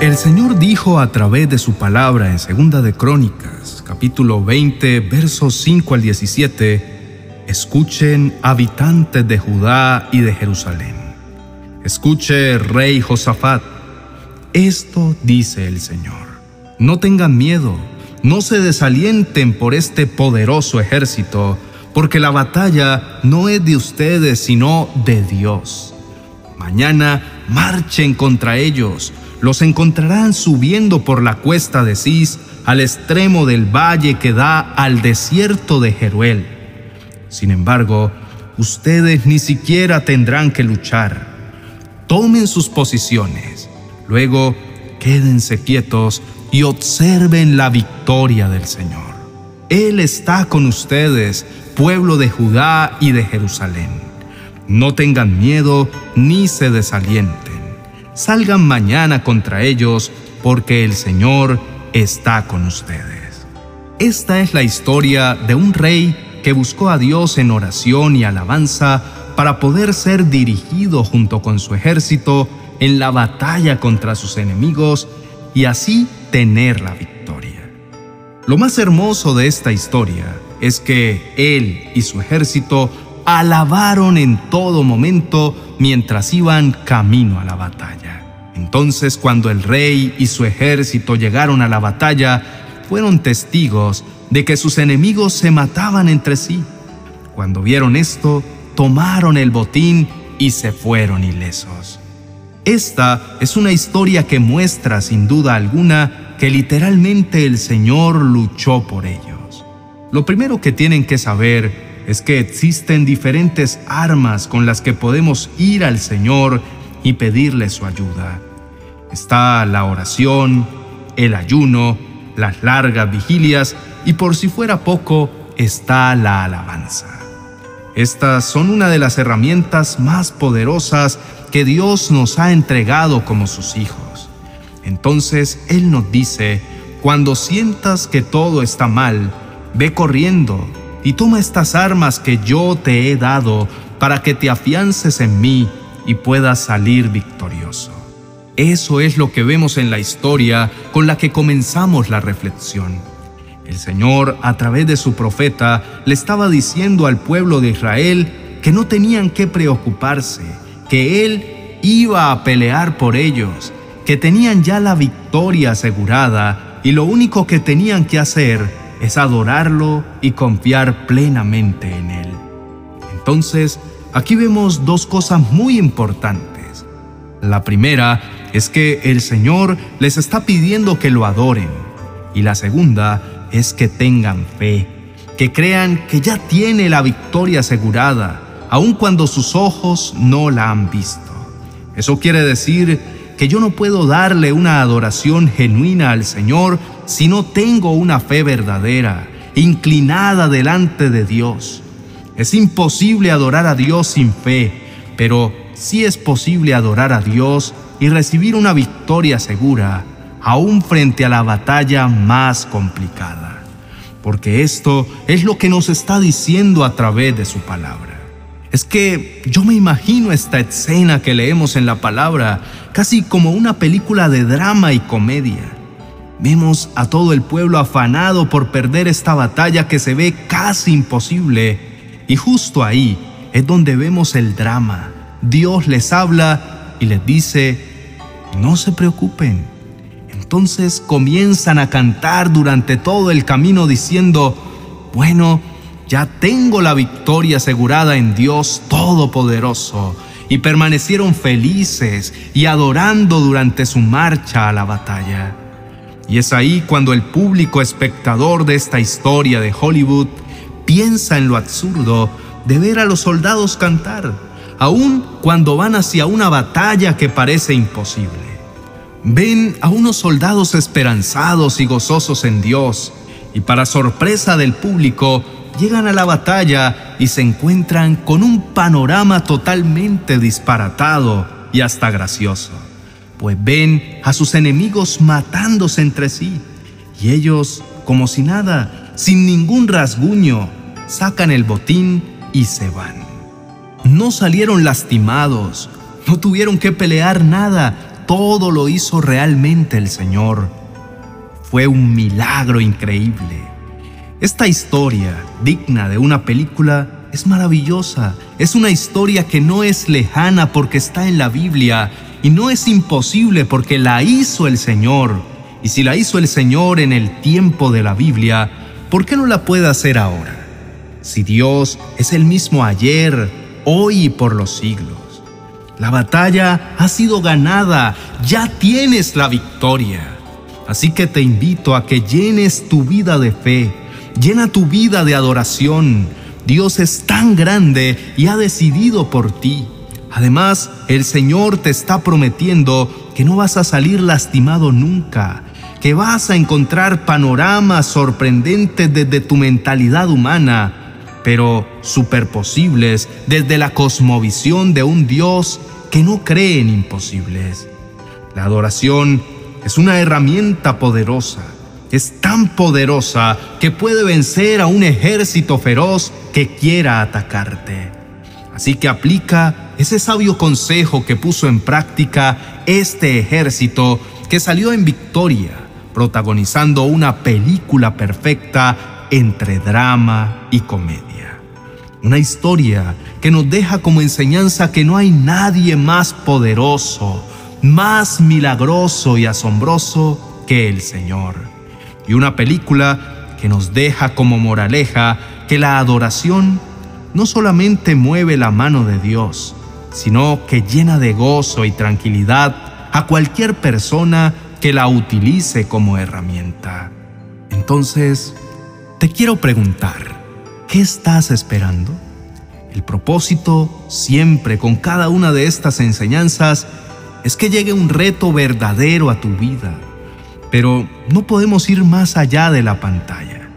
El Señor dijo a través de su palabra en Segunda de Crónicas, capítulo 20, versos 5 al 17, Escuchen habitantes de Judá y de Jerusalén. Escuche, rey Josafat. Esto dice el Señor. No tengan miedo, no se desalienten por este poderoso ejército, porque la batalla no es de ustedes, sino de Dios. Mañana marchen contra ellos, los encontrarán subiendo por la cuesta de Cis al extremo del valle que da al desierto de Jeruel. Sin embargo, ustedes ni siquiera tendrán que luchar. Tomen sus posiciones, luego quédense quietos y observen la victoria del Señor. Él está con ustedes, pueblo de Judá y de Jerusalén. No tengan miedo ni se desalienten. Salgan mañana contra ellos, porque el Señor está con ustedes. Esta es la historia de un rey que buscó a Dios en oración y alabanza para poder ser dirigido junto con su ejército en la batalla contra sus enemigos y así tener la victoria. Lo más hermoso de esta historia es que él y su ejército alabaron en todo momento mientras iban camino a la batalla. Entonces cuando el rey y su ejército llegaron a la batalla, fueron testigos de que sus enemigos se mataban entre sí. Cuando vieron esto, tomaron el botín y se fueron ilesos. Esta es una historia que muestra sin duda alguna que literalmente el Señor luchó por ellos. Lo primero que tienen que saber es que existen diferentes armas con las que podemos ir al Señor y pedirle su ayuda. Está la oración, el ayuno, las largas vigilias y por si fuera poco, está la alabanza. Estas son una de las herramientas más poderosas que Dios nos ha entregado como sus hijos. Entonces Él nos dice, cuando sientas que todo está mal, ve corriendo y toma estas armas que yo te he dado para que te afiances en mí y puedas salir victorioso. Eso es lo que vemos en la historia con la que comenzamos la reflexión. El Señor, a través de su profeta, le estaba diciendo al pueblo de Israel que no tenían que preocuparse, que Él iba a pelear por ellos, que tenían ya la victoria asegurada y lo único que tenían que hacer es adorarlo y confiar plenamente en Él. Entonces, aquí vemos dos cosas muy importantes. La primera es que el Señor les está pidiendo que lo adoren y la segunda es que tengan fe, que crean que ya tiene la victoria asegurada, aun cuando sus ojos no la han visto. Eso quiere decir que yo no puedo darle una adoración genuina al Señor si no tengo una fe verdadera, inclinada delante de Dios. Es imposible adorar a Dios sin fe, pero sí es posible adorar a Dios y recibir una victoria segura aún frente a la batalla más complicada, porque esto es lo que nos está diciendo a través de su palabra. Es que yo me imagino esta escena que leemos en la palabra casi como una película de drama y comedia. Vemos a todo el pueblo afanado por perder esta batalla que se ve casi imposible y justo ahí es donde vemos el drama. Dios les habla y les dice, no se preocupen, entonces comienzan a cantar durante todo el camino diciendo, bueno, ya tengo la victoria asegurada en Dios Todopoderoso. Y permanecieron felices y adorando durante su marcha a la batalla. Y es ahí cuando el público espectador de esta historia de Hollywood piensa en lo absurdo de ver a los soldados cantar, aun cuando van hacia una batalla que parece imposible ven a unos soldados esperanzados y gozosos en Dios, y para sorpresa del público, llegan a la batalla y se encuentran con un panorama totalmente disparatado y hasta gracioso, pues ven a sus enemigos matándose entre sí, y ellos, como si nada, sin ningún rasguño, sacan el botín y se van. No salieron lastimados, no tuvieron que pelear nada, todo lo hizo realmente el Señor. Fue un milagro increíble. Esta historia, digna de una película, es maravillosa. Es una historia que no es lejana porque está en la Biblia y no es imposible porque la hizo el Señor. Y si la hizo el Señor en el tiempo de la Biblia, ¿por qué no la puede hacer ahora? Si Dios es el mismo ayer, hoy y por los siglos. La batalla ha sido ganada, ya tienes la victoria. Así que te invito a que llenes tu vida de fe, llena tu vida de adoración. Dios es tan grande y ha decidido por ti. Además, el Señor te está prometiendo que no vas a salir lastimado nunca, que vas a encontrar panoramas sorprendentes desde tu mentalidad humana, pero superposibles desde la cosmovisión de un Dios que no cree en imposibles. La adoración es una herramienta poderosa. Es tan poderosa que puede vencer a un ejército feroz que quiera atacarte. Así que aplica ese sabio consejo que puso en práctica este ejército que salió en victoria, protagonizando una película perfecta entre drama y comedia. Una historia que nos deja como enseñanza que no hay nadie más poderoso, más milagroso y asombroso que el Señor. Y una película que nos deja como moraleja que la adoración no solamente mueve la mano de Dios, sino que llena de gozo y tranquilidad a cualquier persona que la utilice como herramienta. Entonces, te quiero preguntar, ¿qué estás esperando? El propósito siempre con cada una de estas enseñanzas es que llegue un reto verdadero a tu vida, pero no podemos ir más allá de la pantalla.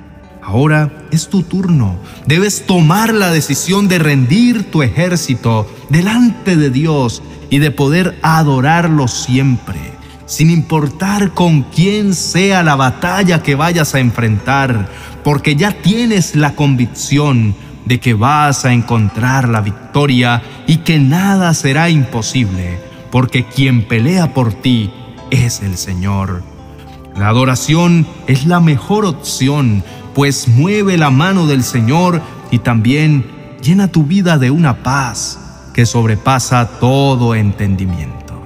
Ahora es tu turno. Debes tomar la decisión de rendir tu ejército delante de Dios y de poder adorarlo siempre, sin importar con quién sea la batalla que vayas a enfrentar, porque ya tienes la convicción de que vas a encontrar la victoria y que nada será imposible, porque quien pelea por ti es el Señor. La adoración es la mejor opción pues mueve la mano del Señor y también llena tu vida de una paz que sobrepasa todo entendimiento.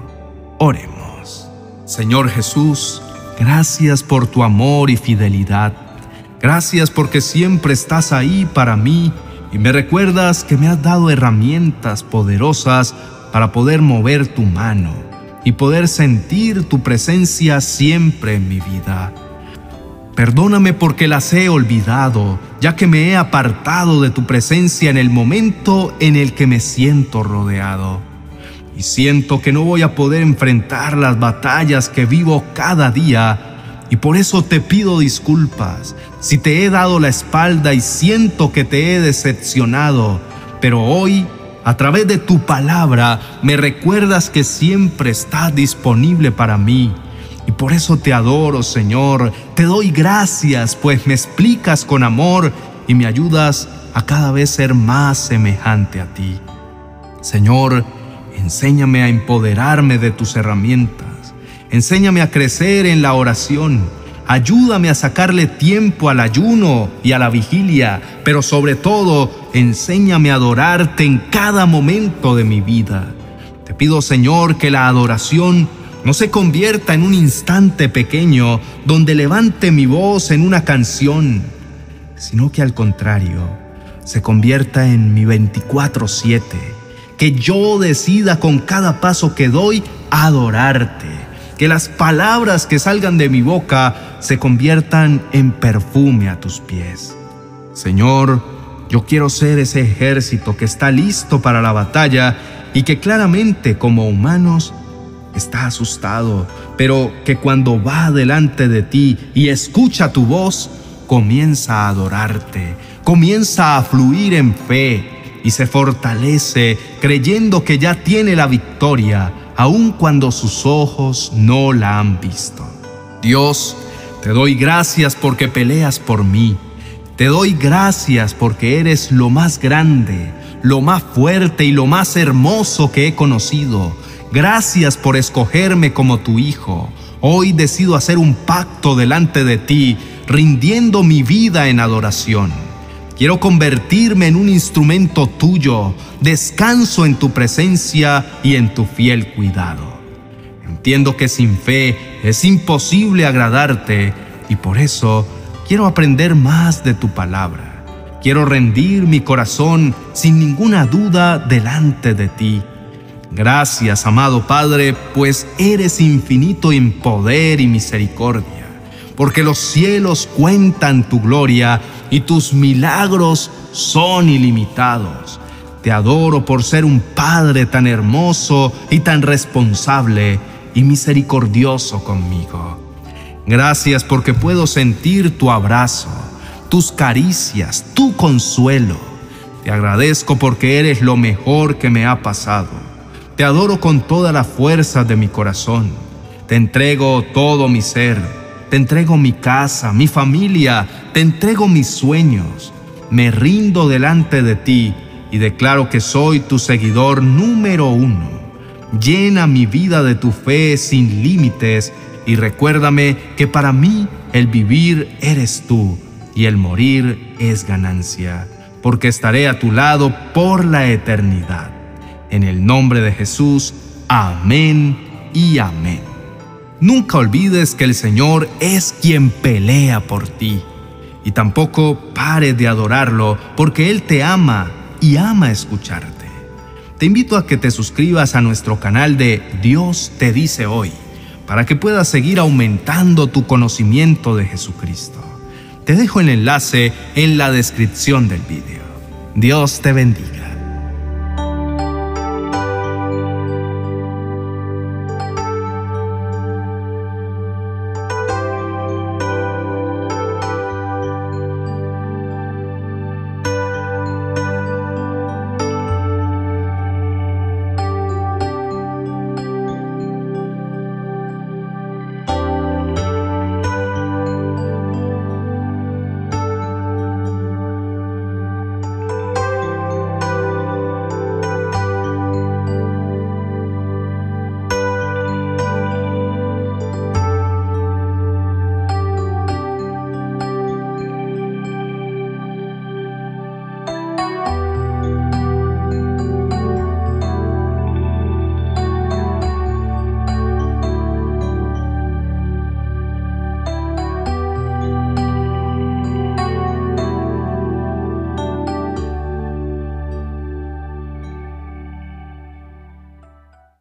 Oremos. Señor Jesús, gracias por tu amor y fidelidad. Gracias porque siempre estás ahí para mí y me recuerdas que me has dado herramientas poderosas para poder mover tu mano y poder sentir tu presencia siempre en mi vida. Perdóname porque las he olvidado, ya que me he apartado de tu presencia en el momento en el que me siento rodeado. Y siento que no voy a poder enfrentar las batallas que vivo cada día. Y por eso te pido disculpas si te he dado la espalda y siento que te he decepcionado. Pero hoy, a través de tu palabra, me recuerdas que siempre estás disponible para mí y por eso te adoro, Señor. Te doy gracias, pues me explicas con amor y me ayudas a cada vez ser más semejante a ti. Señor, enséñame a empoderarme de tus herramientas. Enséñame a crecer en la oración. Ayúdame a sacarle tiempo al ayuno y a la vigilia, pero sobre todo, enséñame a adorarte en cada momento de mi vida. Te pido, Señor, que la adoración no se convierta en un instante pequeño donde levante mi voz en una canción, sino que al contrario, se convierta en mi 24/7, que yo decida con cada paso que doy adorarte, que las palabras que salgan de mi boca se conviertan en perfume a tus pies. Señor, yo quiero ser ese ejército que está listo para la batalla y que claramente como humanos está asustado, pero que cuando va delante de ti y escucha tu voz, comienza a adorarte, comienza a fluir en fe y se fortalece creyendo que ya tiene la victoria, aun cuando sus ojos no la han visto. Dios, te doy gracias porque peleas por mí. Te doy gracias porque eres lo más grande, lo más fuerte y lo más hermoso que he conocido gracias por escogerme como tu hijo. Hoy decido hacer un pacto delante de ti, rindiendo mi vida en adoración. Quiero convertirme en un instrumento tuyo, descanso en tu presencia y en tu fiel cuidado. Entiendo que sin fe es imposible agradarte y por eso quiero aprender más de tu palabra. Quiero rendir mi corazón sin ninguna duda delante de ti. Gracias, amado Padre, pues eres infinito en poder y misericordia, porque los cielos cuentan tu gloria y tus milagros son ilimitados. Te adoro por ser un Padre tan hermoso y tan responsable y misericordioso conmigo. Gracias porque puedo sentir tu abrazo, tus caricias, tu consuelo. Te agradezco porque eres lo mejor que me ha pasado. Te adoro con toda la fuerza de mi corazón. Te entrego todo mi ser. Te entrego mi casa, mi familia. Te entrego mis sueños. Me rindo delante de ti y declaro que soy tu seguidor número uno. Llena mi vida de tu fe sin límites y recuérdame que para mí el vivir eres tú y el morir es ganancia, porque estaré a tu lado por la eternidad. En el nombre de Jesús, amén y amén. Nunca olvides que el Señor es quien pelea por ti. Y tampoco pare de adorarlo, porque Él te ama y ama escucharte. Te invito a que te suscribas a nuestro canal de Dios te dice hoy para que puedas seguir aumentando tu conocimiento de Jesucristo. Te dejo el enlace en la descripción del vídeo. Dios te bendiga.